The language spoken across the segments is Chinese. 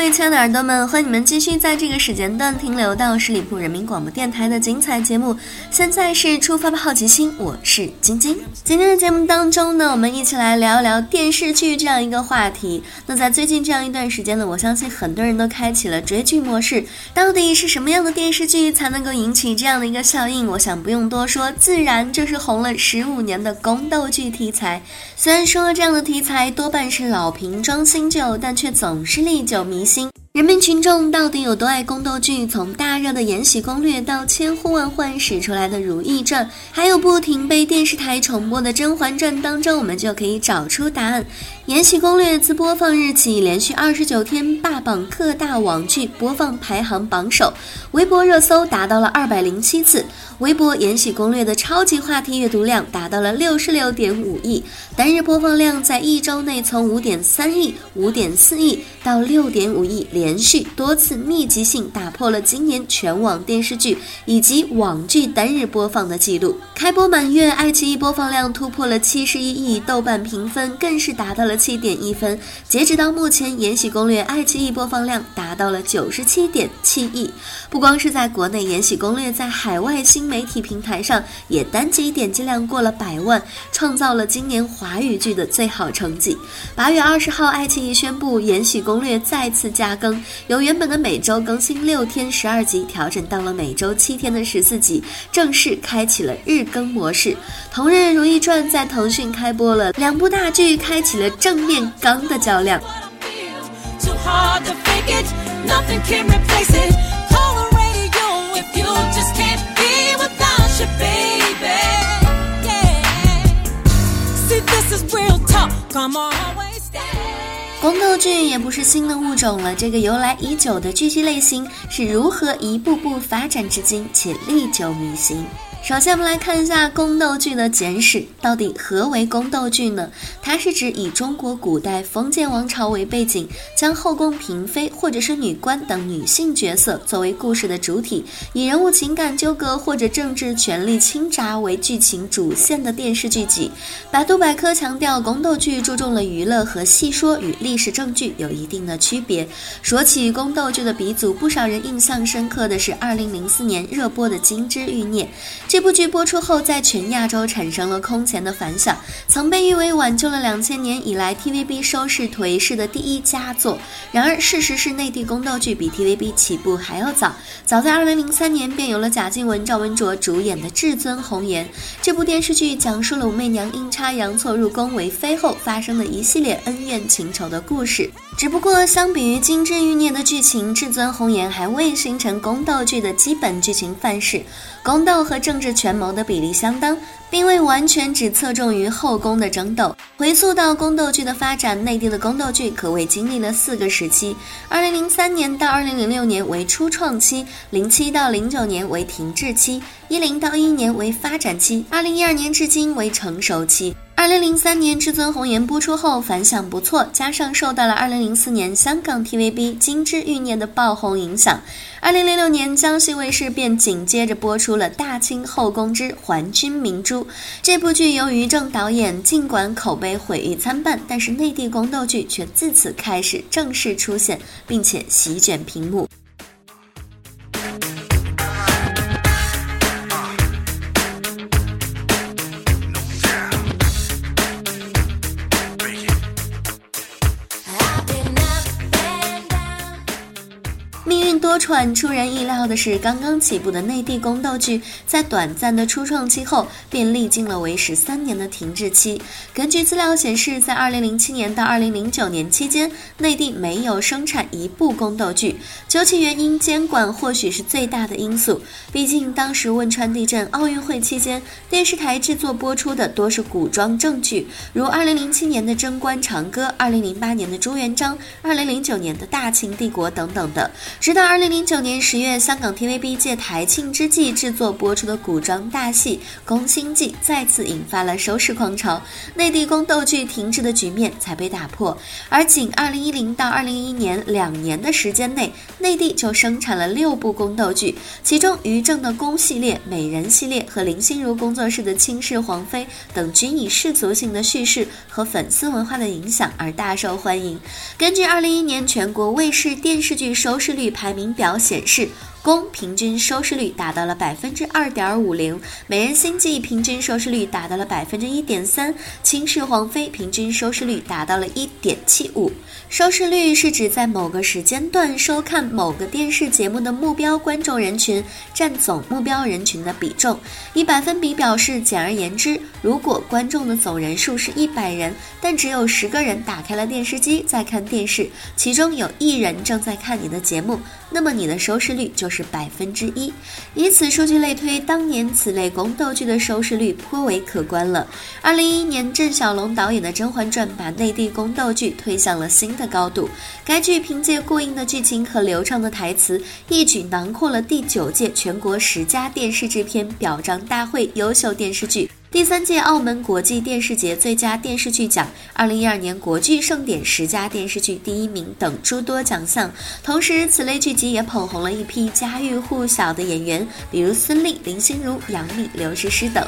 各位亲爱的耳朵们，欢迎你们继续在这个时间段停留到十里铺人民广播电台的精彩节目。现在是出发吧好奇心，我是晶晶。今天的节目当中呢，我们一起来聊一聊电视剧这样一个话题。那在最近这样一段时间呢，我相信很多人都开启了追剧模式。到底是什么样的电视剧才能够引起这样的一个效应？我想不用多说，自然就是红了十五年的宫斗剧题材。虽然说这样的题材多半是老瓶装新酒，但却总是历久弥新。人民群众到底有多爱宫斗剧？从大热的《延禧攻略》到千呼万唤始出来的《如懿传》，还有不停被电视台重播的《甄嬛传》当中，我们就可以找出答案。《延禧攻略》自播放日起，连续二十九天霸榜各大网剧播放排行榜首，微博热搜达到了二百零七次。微博《延禧攻略》的超级话题阅读量达到了六十六点五亿，单日播放量在一周内从五点三亿、五点四亿到六点五亿，连续多次密集性打破了今年全网电视剧以及网剧单日播放的记录。开播满月，爱奇艺播放量突破了七十一亿，豆瓣评分更是达到了七点一分。截止到目前，《延禧攻略》爱奇艺播放量达到了九十七点七亿。不光是在国内，《延禧攻略》在海外新媒体平台上也单集点击量过了百万，创造了今年华语剧的最好成绩。八月二十号，爱奇艺宣布《延禧攻略》再次加更，由原本的每周更新六天十二集，调整到了每周七天的十四集，正式开启了日更模式。同日，《如懿传》在腾讯开播了，两部大剧开启了正面刚的较量。剧也不是新的物种了，这个由来已久的剧集类型是如何一步步发展至今，且历久弥新。首先，我们来看一下宫斗剧的简史。到底何为宫斗剧呢？它是指以中国古代封建王朝为背景，将后宫嫔妃或者是女官等女性角色作为故事的主体，以人物情感纠葛或者政治权力倾轧为剧情主线的电视剧集。百度百科强调，宫斗剧注重了娱乐和戏说，与历史正剧有一定的区别。说起宫斗剧的鼻祖，不少人印象深刻的是2004年热播的《金枝欲孽》。这部剧播出后，在全亚洲产生了空前的反响，曾被誉为挽救了两千年以来 TVB 收视颓势的第一佳作。然而，事实是内地宫斗剧比 TVB 起步还要早，早在2003年便有了贾静雯、赵文卓主演的《至尊红颜》。这部电视剧讲述了武媚娘阴差阳错入宫为妃后发生的一系列恩怨情仇的故事。只不过，相比于《金枝欲孽》的剧情，《至尊红颜》还未形成宫斗剧的基本剧情范式。宫斗和政治权谋的比例相当，并未完全只侧重于后宫的争斗。回溯到宫斗剧的发展，内地的宫斗剧可谓经历了四个时期：二零零三年到二零零六年为初创期，零七到零九年为停滞期，一零到一年为发展期，二零一二年至今为成熟期。二零零三年《至尊红颜》播出后反响不错，加上受到了二零零四年香港 TVB《金枝欲孽》的爆红影响，二零零六年江西卫视便紧接着播出了《大清后宫之还君明珠》。这部剧由于正导演，尽管口碑毁誉参半，但是内地宫斗剧却自此开始正式出现，并且席卷屏幕。多舛出人意料的是，刚刚起步的内地宫斗剧，在短暂的初创期后，便历经了为时三年的停滞期。根据资料显示，在2007年到2009年期间，内地没有生产一部宫斗剧。究其原因，监管或许是最大的因素。毕竟当时汶川地震、奥运会期间，电视台制作播出的多是古装正剧，如2007年的《贞观长歌》、2008年的《朱元璋》、2009年的《大清帝国》等等的。直到二零零零九年十月，香港 TVB 借台庆之际制作播出的古装大戏《宫心计》再次引发了收视狂潮，内地宫斗剧停滞的局面才被打破。而仅二零一零到二零一一年两年的时间内，内地就生产了六部宫斗剧，其中于正的宫系列、美人系列和林心如工作室的倾世皇妃等均以世俗性的叙事和粉丝文化的影响而大受欢迎。根据二零一年全国卫视电视剧收视率排名表显示。宫平均收视率达到了百分之二点五零，美人心计平均收视率达到了百分之一点三，倾世皇妃平均收视率达到了一点七五。收视率是指在某个时间段收看某个电视节目的目标观众人群占总目标人群的比重。以百分比表示，简而言之，如果观众的总人数是一百人，但只有十个人打开了电视机在看电视，其中有一人正在看你的节目，那么你的收视率就。是百分之一，以此数据类推，当年此类宫斗剧的收视率颇为可观了。二零一一年，郑晓龙导演的《甄嬛传》把内地宫斗剧推向了新的高度。该剧凭借过硬的剧情和流畅的台词，一举囊括了第九届全国十佳电视制片表彰大会优秀电视剧。第三届澳门国际电视节最佳电视剧奖、二零一二年国剧盛典十佳电视剧第一名等诸多奖项。同时，此类剧集也捧红了一批家喻户晓的演员，比如孙俪、林心如、杨幂、刘诗诗等。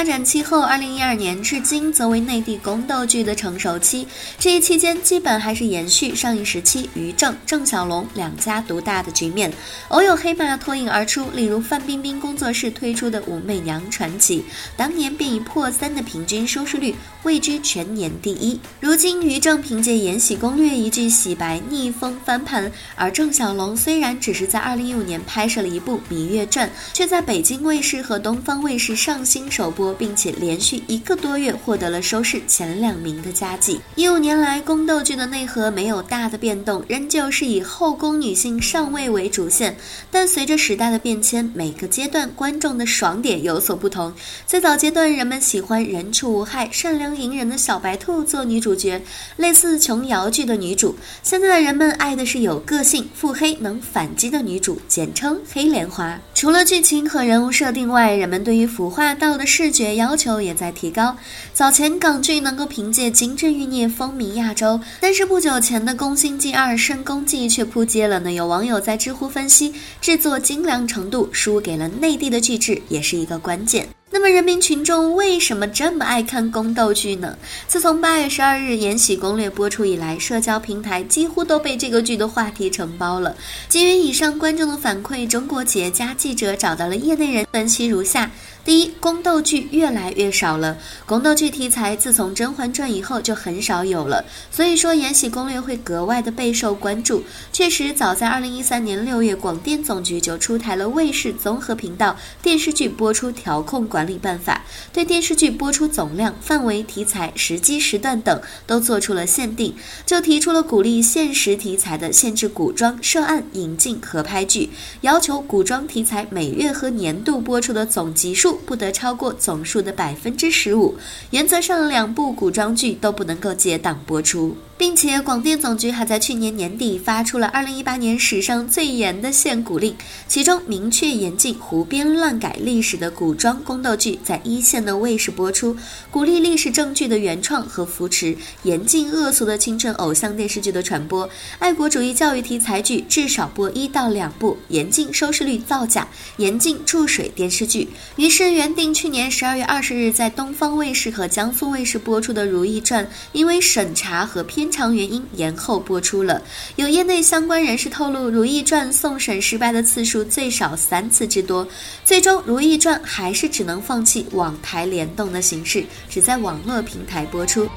发展期后，二零一二年至今则为内地宫斗剧的成熟期。这一期间，基本还是延续上一时期于正、郑晓龙两家独大的局面，偶有黑马脱颖而出，例如范冰冰工作室推出的《武媚娘传奇》，当年便以破三的平均收视率位居全年第一。如今，于正凭借《延禧攻略》一剧洗白逆风翻盘，而郑晓龙虽然只是在二零一五年拍摄了一部《芈月传》，却在北京卫视和东方卫视上。新首播，并且连续一个多月获得了收视前两名的佳绩。一五年来，宫斗剧的内核没有大的变动，仍旧是以后宫女性上位为主线。但随着时代的变迁，每个阶段观众的爽点有所不同。最早阶段，人们喜欢人畜无害、善良隐忍的小白兔做女主角，类似琼瑶剧的女主。现在的人们爱的是有个性、腹黑、能反击的女主，简称黑莲花。除了剧情和人物设定外，人们对于腐化。到的视觉要求也在提高。早前港剧能够凭借精致欲孽风靡亚洲，但是不久前的《宫心计二深宫记》却扑街了呢。有网友在知乎分析，制作精良程度输给了内地的剧制，也是一个关键。那么人民群众为什么这么爱看宫斗剧呢？自从八月十二日《延禧攻略》播出以来，社交平台几乎都被这个剧的话题承包了。基于以上观众的反馈，中国企业家记者找到了业内人分析如下。第一，宫斗剧越来越少了。宫斗剧题材自从《甄嬛传》以后就很少有了，所以说《延禧攻略》会格外的备受关注。确实，早在二零一三年六月，广电总局就出台了卫视综合频道电视剧播出调控管理办法，对电视剧播出总量、范围、题材、时机、时段等都做出了限定，就提出了鼓励现实题材的限制古装涉案引进合拍剧，要求古装题材每月和年度播出的总集数。不得超过总数的百分之十五，原则上两部古装剧都不能够接档播出。并且广电总局还在去年年底发出了二零一八年史上最严的限古令，其中明确严禁胡编乱改历史的古装宫斗剧在一线的卫视播出，鼓励历史证据的原创和扶持，严禁恶俗的青春偶像电视剧的传播，爱国主义教育题材剧至少播一到两部，严禁收视率造假，严禁注水电视剧。于是是原定去年十二月二十日在东方卫视和江苏卫视播出的《如懿传》，因为审查和片。长原因延后播出了。有业内相关人士透露，《如懿传》送审失败的次数最少三次之多，最终《如懿传》还是只能放弃网台联动的形式，只在网络平台播出。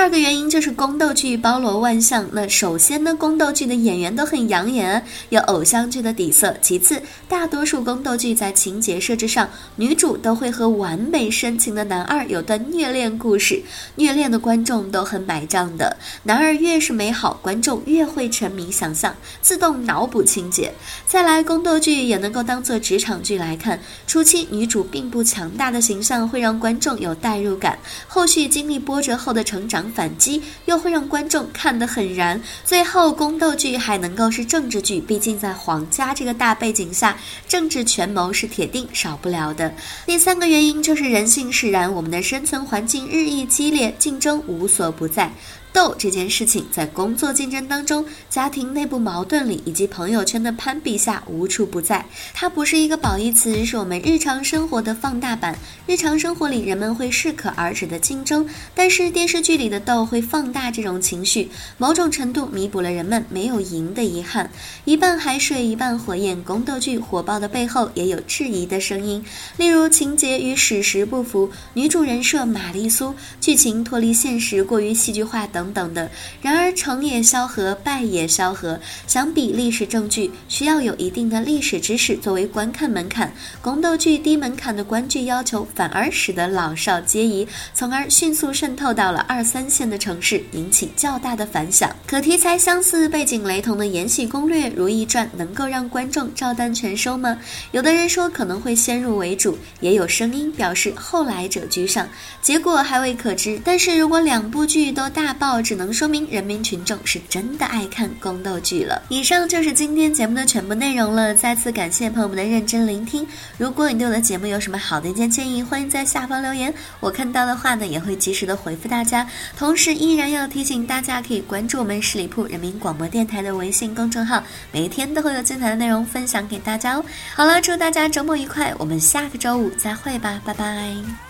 二个原因就是宫斗剧包罗万象。那首先呢，宫斗剧的演员都很养眼，有偶像剧的底色。其次，大多数宫斗剧在情节设置上，女主都会和完美深情的男二有段虐恋故事，虐恋的观众都很买账的。男二越是美好，观众越会沉迷想象，自动脑补情节。再来，宫斗剧也能够当做职场剧来看，初期女主并不强大的形象会让观众有代入感，后续经历波折后的成长。反击又会让观众看得很燃，最后宫斗剧还能够是政治剧，毕竟在皇家这个大背景下，政治权谋是铁定少不了的。第三个原因就是人性使然，我们的生存环境日益激烈，竞争无所不在。斗这件事情，在工作竞争当中、家庭内部矛盾里，以及朋友圈的攀比下，无处不在。它不是一个褒义词，是我们日常生活的放大版。日常生活里，人们会适可而止的竞争，但是电视剧里的斗会放大这种情绪，某种程度弥补了人们没有赢的遗憾。一半海水，一半火焰。宫斗剧火爆的背后，也有质疑的声音，例如情节与史实不符，女主人设玛丽苏，剧情脱离现实，过于戏剧化等。等等的，然而成也萧何，败也萧何。相比历史证据，需要有一定的历史知识作为观看门槛。宫斗剧低门槛的观剧要求，反而使得老少皆宜，从而迅速渗透到了二三线的城市，引起较大的反响。可题材相似、背景雷同的《延禧攻略》《如懿传》，能够让观众照单全收吗？有的人说可能会先入为主，也有声音表示后来者居上，结果还未可知。但是如果两部剧都大爆，只能说明人民群众是真的爱看宫斗剧了。以上就是今天节目的全部内容了。再次感谢朋友们的认真聆听。如果你对我的节目有什么好的意见建议，欢迎在下方留言。我看到的话呢，也会及时的回复大家。同时，依然要提醒大家，可以关注我们十里铺人民广播电台的微信公众号，每一天都会有精彩的内容分享给大家哦。好了，祝大家周末愉快，我们下个周五再会吧，拜拜。